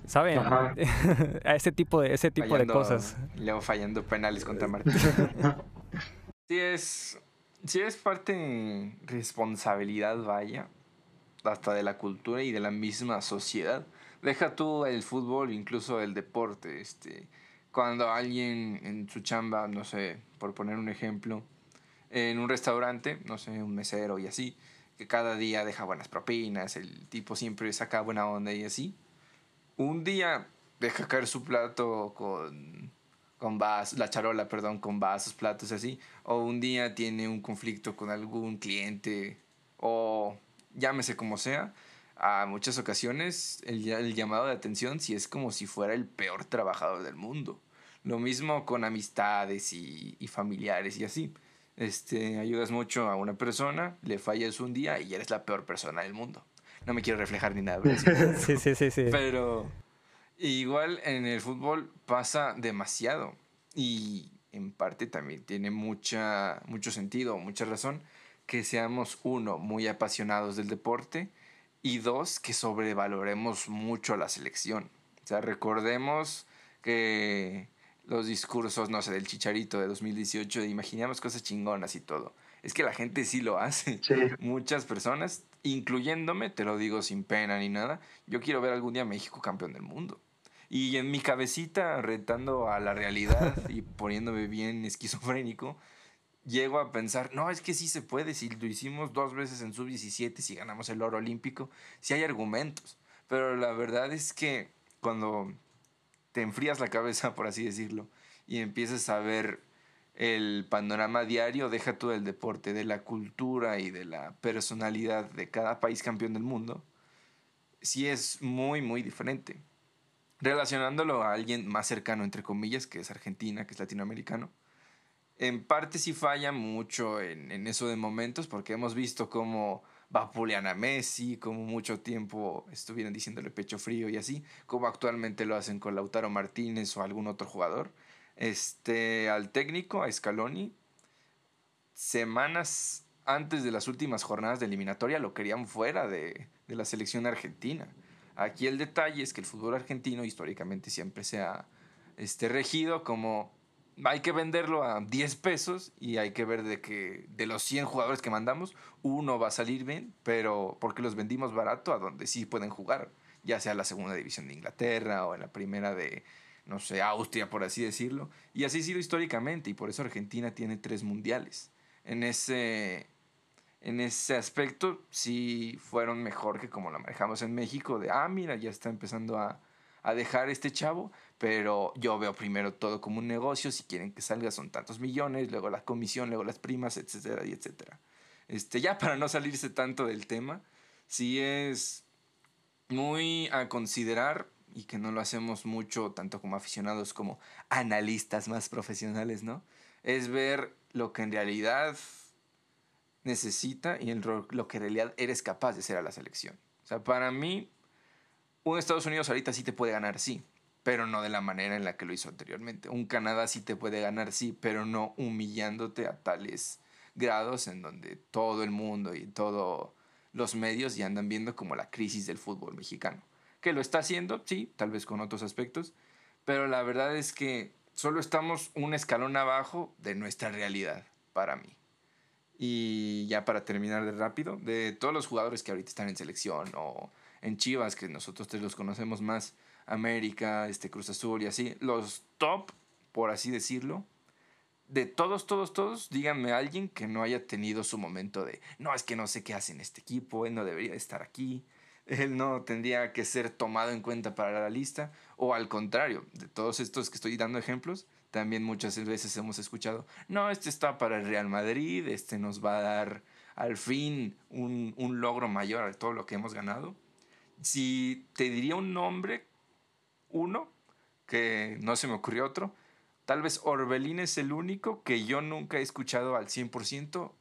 ¿Saben? a ese tipo de, ese tipo de cosas. Luego fallando penales contra Martín. sí, es Sí, es parte responsabilidad, vaya, hasta de la cultura y de la misma sociedad. Deja tú el fútbol, incluso el deporte. Este, cuando alguien en su chamba, no sé, por poner un ejemplo, en un restaurante, no sé, un mesero y así, que cada día deja buenas propinas, el tipo siempre saca buena onda y así. Un día deja caer su plato con con vasos, la charola, perdón, con vasos, platos así, o un día tiene un conflicto con algún cliente, o llámese como sea, a muchas ocasiones el, el, llamado de atención si es como si fuera el peor trabajador del mundo. Lo mismo con amistades y, y, familiares y así. Este, ayudas mucho a una persona, le fallas un día y eres la peor persona del mundo. No me quiero reflejar ni nada. sí, sí, sí, sí. Pero igual en el fútbol pasa demasiado y en parte también tiene mucha, mucho sentido, mucha razón que seamos uno, muy apasionados del deporte y dos, que sobrevaloremos mucho la selección. O sea, recordemos que los discursos, no sé, del Chicharito de 2018, de imaginamos cosas chingonas y todo. Es que la gente sí lo hace. Muchas personas, incluyéndome, te lo digo sin pena ni nada, yo quiero ver algún día México campeón del mundo. Y en mi cabecita, retando a la realidad y poniéndome bien esquizofrénico, llego a pensar, no, es que sí se puede, si lo hicimos dos veces en sub-17, si ganamos el oro olímpico, sí hay argumentos. Pero la verdad es que cuando te enfrías la cabeza, por así decirlo, y empiezas a ver el panorama diario, deja todo el deporte, de la cultura y de la personalidad de cada país campeón del mundo, sí es muy, muy diferente relacionándolo a alguien más cercano, entre comillas, que es Argentina, que es latinoamericano, en parte sí falla mucho en, eso de momentos, porque hemos visto cómo vapulean a Messi, como mucho tiempo estuvieron diciéndole pecho frío y así, como actualmente lo hacen con Lautaro Martínez o algún otro jugador. Este, al técnico, a Scaloni, semanas antes de las últimas jornadas de eliminatoria lo querían fuera de, de la selección argentina. Aquí el detalle es que el fútbol argentino históricamente siempre se ha este, regido como hay que venderlo a 10 pesos y hay que ver de que de los 100 jugadores que mandamos, uno va a salir bien, pero porque los vendimos barato a donde sí pueden jugar, ya sea en la segunda división de Inglaterra o en la primera de, no sé, Austria, por así decirlo. Y así ha sido históricamente y por eso Argentina tiene tres mundiales. En ese, en ese aspecto sí fueron mejor que como lo manejamos en México, de, ah, mira, ya está empezando a, a dejar este chavo, pero yo veo primero todo como un negocio, si quieren que salga son tantos millones, luego la comisión, luego las primas, etcétera, y etcétera. Este, ya para no salirse tanto del tema, sí es muy a considerar y que no lo hacemos mucho tanto como aficionados como analistas más profesionales, ¿no? Es ver lo que en realidad necesita y en lo que en realidad eres capaz de hacer a la selección. O sea, para mí, un Estados Unidos ahorita sí te puede ganar, sí, pero no de la manera en la que lo hizo anteriormente. Un Canadá sí te puede ganar, sí, pero no humillándote a tales grados en donde todo el mundo y todos los medios ya andan viendo como la crisis del fútbol mexicano. Que lo está haciendo, sí, tal vez con otros aspectos, pero la verdad es que solo estamos un escalón abajo de nuestra realidad, para mí. Y ya para terminar de rápido, de todos los jugadores que ahorita están en selección o en Chivas, que nosotros te los conocemos más, América, este Cruz Azul y así, los top, por así decirlo, de todos, todos, todos, díganme a alguien que no haya tenido su momento de, no, es que no sé qué hace en este equipo, él no debería estar aquí, él no tendría que ser tomado en cuenta para la lista, o al contrario, de todos estos que estoy dando ejemplos, también muchas veces hemos escuchado, no, este está para el Real Madrid, este nos va a dar al fin un, logro mayor a todo lo que hemos ganado. Si te diría un nombre, uno, que no se me ocurrió otro, tal vez Orbelín es el único que yo nunca he escuchado al 100%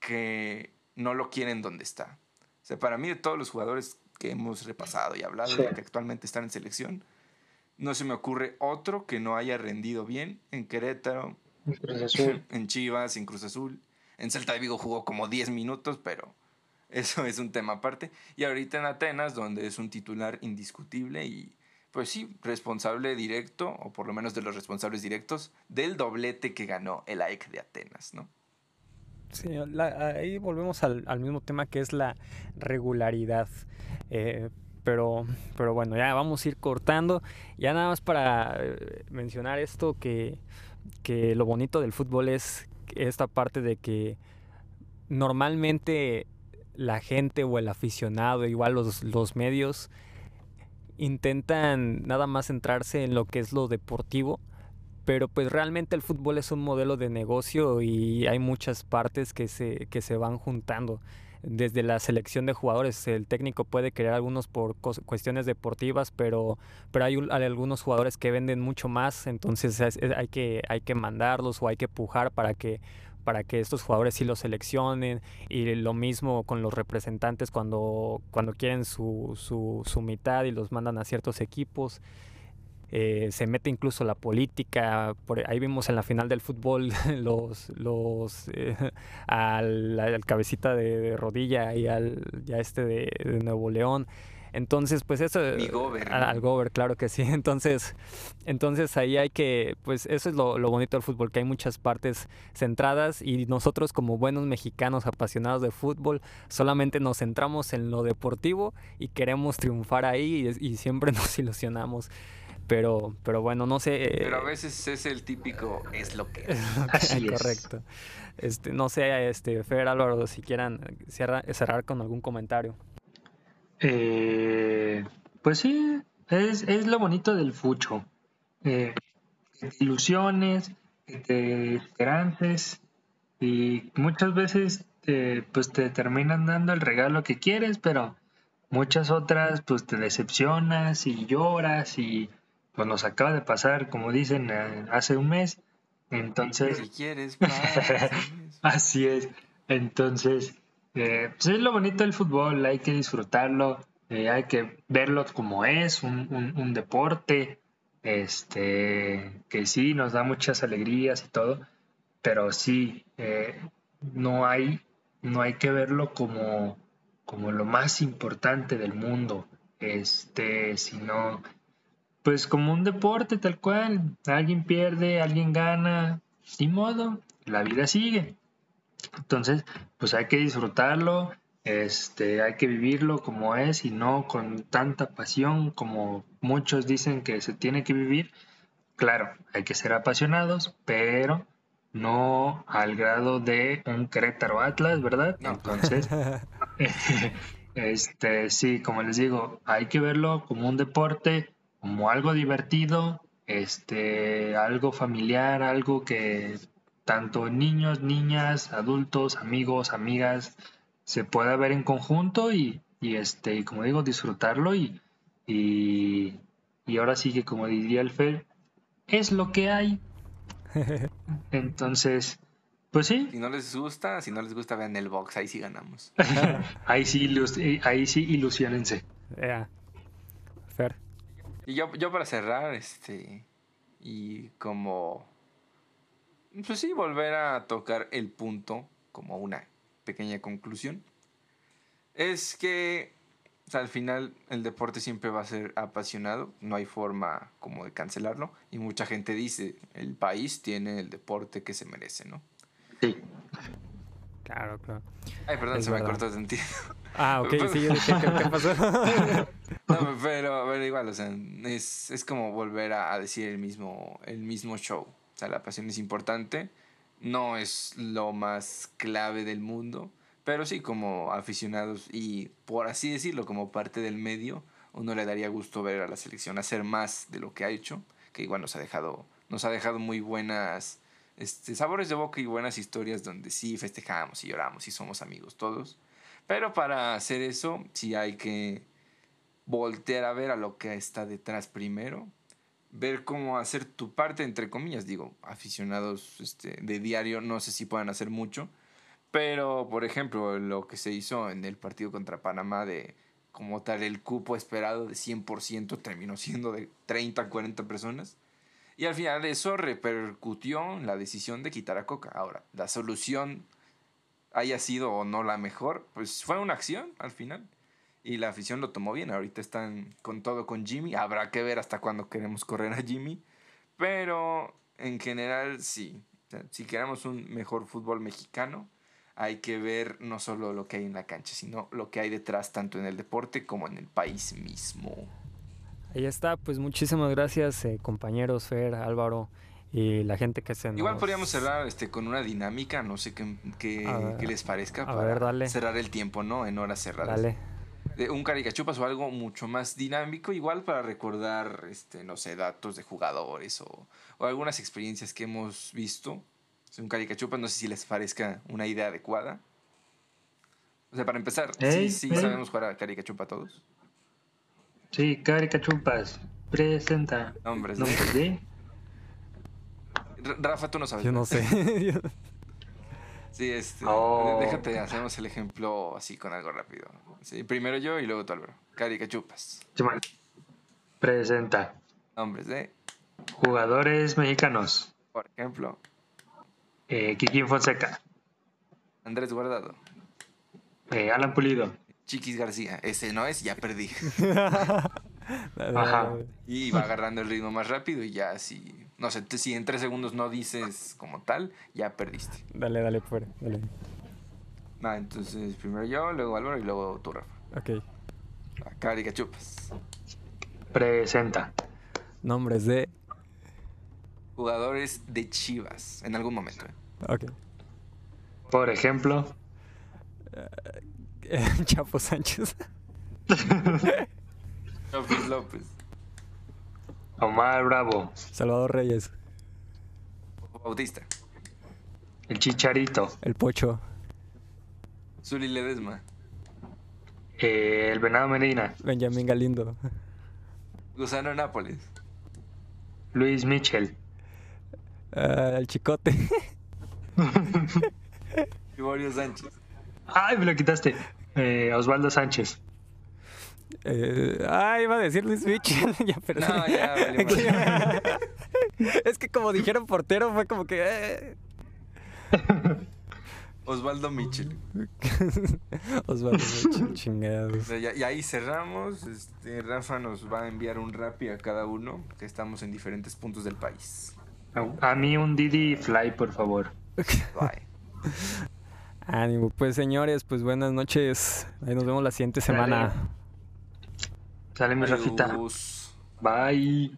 que no lo quieren donde está. O sea, para mí de todos los jugadores que hemos repasado y hablado que actualmente están en selección, no se me ocurre otro que no haya rendido bien en Querétaro, en, Chivas, en Cruz Azul. En Celta de Vigo jugó como 10 minutos, pero eso es un tema aparte. Y ahorita en Atenas, donde es un titular indiscutible y, pues sí, responsable directo, o por lo menos de los responsables directos, del doblete que ganó el AEK de Atenas, ¿no? Sí, ahí volvemos al, al, mismo tema que es la regularidad. Eh, pero, pero bueno, ya vamos a ir cortando. Ya nada más para eh, mencionar esto, que, que lo bonito del fútbol es esta parte de que normalmente la gente o el aficionado, igual los, los medios, intentan nada más centrarse en lo que es lo deportivo, pero pues realmente el fútbol es un modelo de negocio y hay muchas partes que se, que se van juntando desde la selección de jugadores. El técnico puede querer algunos por cuestiones deportivas, pero, pero hay, algunos jugadores que venden mucho más, entonces hay, que, hay que mandarlos o hay que pujar para que para que estos jugadores sí los seleccionen y lo mismo con los representantes cuando, cuando quieren su, su, su mitad y los mandan a ciertos equipos. Eh, se mete incluso la política, por ahí vimos en la final del fútbol los, los eh, al, cabecita de, rodilla y al ya este de, Nuevo León. Entonces, pues eso... Al, Gober, claro que sí. Entonces, entonces ahí hay que, pues eso es lo, lo, bonito del fútbol, que hay muchas partes centradas y nosotros como buenos mexicanos apasionados de fútbol solamente nos centramos en lo deportivo y queremos triunfar ahí y, y siempre nos ilusionamos. Pero, pero bueno, no sé. Pero a veces es el típico, es lo que. Así correcto. Este, no sé, este, Fer Álvaro, si quieran cerrar con algún comentario. Eh, pues sí, es, es, lo bonito del fucho. Eh, ilusiones, te esperances y muchas veces te, pues te terminan dando el regalo que quieres, pero muchas otras pues te decepcionas y lloras y pues nos acaba de pasar, como dicen, eh, hace un mes. Entonces, si quieres, así es. Entonces, eh, pues es lo bonito del fútbol, hay que disfrutarlo, eh, hay que verlo como es, un, un, un, deporte, este, que sí nos da muchas alegrías y todo, pero sí, eh, no, hay, no hay que verlo como, como lo más importante del mundo, este, sino pues como un deporte tal cual, alguien pierde, alguien gana, sin modo, la vida sigue. Entonces, pues hay que disfrutarlo, este, hay que vivirlo como es y no con tanta pasión como muchos dicen que se tiene que vivir. Claro, hay que ser apasionados, pero no al grado de un Querétaro Atlas, ¿verdad? Entonces, este, sí, como les digo, hay que verlo como un deporte, como algo divertido, este, algo familiar, algo que tanto niños, niñas, adultos, amigos, amigas, se pueda ver en conjunto y, y este, como digo, disfrutarlo y, y, y, ahora sí que como diría el Fer, es lo que hay. Entonces, pues sí. Si no les gusta, si no les gusta, vean el box, ahí sí ganamos. ahí sí, ahí sí ilusionense. Fer. Y yo, yo para cerrar, este, y como pues sí, volver a tocar el punto como una pequeña conclusión. Es que al final el deporte siempre va a ser apasionado, no hay forma como de cancelarlo. Y mucha gente dice, el país tiene el deporte que se merece, ¿no? Sí. Claro, claro. Ay, perdón, se me cortó el sentido. Ah, ok, sí, yo dije, ¿qué, pasó? no, pero, pero, igual, o sea, es, es como volver a, a decir el mismo, el mismo show sea, la pasión es importante, no es lo más clave del mundo, pero sí como aficionados y por así decirlo, como parte del medio, uno le daría gusto ver a la selección hacer más de lo que ha hecho, que igual nos ha dejado, nos ha dejado muy buenas este, sabores de boca y buenas historias donde sí festejamos y lloramos y somos amigos todos. Pero para hacer eso sí hay que voltear a ver a lo que está detrás primero ver cómo hacer tu parte, entre comillas, digo, aficionados este, de diario, no sé si puedan hacer mucho, pero por ejemplo, lo que se hizo en el partido contra Panamá de como tal el cupo esperado de 100% terminó siendo de 30 40 personas. Y al final eso repercutió en la decisión de quitar a Coca. Ahora, la solución haya sido o no la mejor, pues fue una acción al final y la afición lo tomó bien. Ahorita están con todo con Jimmy. Habrá que ver hasta cuándo queremos correr a Jimmy. Pero en general sí. si queremos un mejor fútbol mexicano, hay que ver no solo lo que hay en la cancha, sino lo que hay detrás, tanto en el deporte como en el país mismo. Ahí está, pues muchísimas gracias eh, compañeros Fer, Álvaro y la gente que se nos... Igual podríamos cerrar este, con una dinámica, no sé qué, qué, les parezca, a ver, dale. cerrar el tiempo, ¿no? En horas cerradas. Dale un caricachupas o algo mucho más dinámico, igual para recordar, este, no sé, datos de jugadores o, algunas experiencias que hemos visto. un caricachupas, no sé si les parezca una idea adecuada. O sea, para empezar, sí, sí sabemos jugar a caricachupa todos. Sí, caricachupas, presenta. Nombres, ¿Nombres de? Rafa, tú no sabes. Yo no sé. Sí, este. Oh. Déjate, hacemos el ejemplo así con algo rápido. Sí, primero yo y luego tú, Álvaro. Carica Chupas. Presenta. Nombres de. Jugadores mexicanos. Por ejemplo. Eh, Kikín Fonseca. Andrés Guardado. Eh, Alan Pulido. Chiquis García. Ese no es, ya perdí. Ajá. Y va agarrando el ritmo más rápido y ya así no sé, si en tres segundos no dices como tal, ya perdiste. Dale, dale, fuera, dale. Ah, entonces primero yo, luego Álvaro y luego tú, Rafa. Ok. Carica Chupas. Presenta. Nombres de... Jugadores de Chivas, en algún momento. ¿eh? Ok. Por ejemplo... Chapo Sánchez. López López. Omar Bravo. Salvador Reyes. Bautista. El Chicharito. El Pocho. Zuli Ledesma. Eh, el Venado Medina. Benjamín Galindo. Gusano Nápoles. Luis Michel. Uh, el Chicote. Viborio Sánchez. Ay, me lo quitaste. Eh, Osvaldo Sánchez. Eh, ah, iba a decir Luis Mitchell. ya, pero No, ya, vale, es que como dijeron portero, fue como que. eh. Osvaldo Mitchell. Osvaldo Mitchell, chingados. Y, y ahí cerramos. Este, Rafa nos va a enviar un rapi a cada uno, que estamos en diferentes puntos del país. A, a mí un Didi Fly, por favor. Bye. Ánimo, pues señores, pues buenas noches. Ahí nos vemos la siguiente semana. Sale mi Rafita. Bye.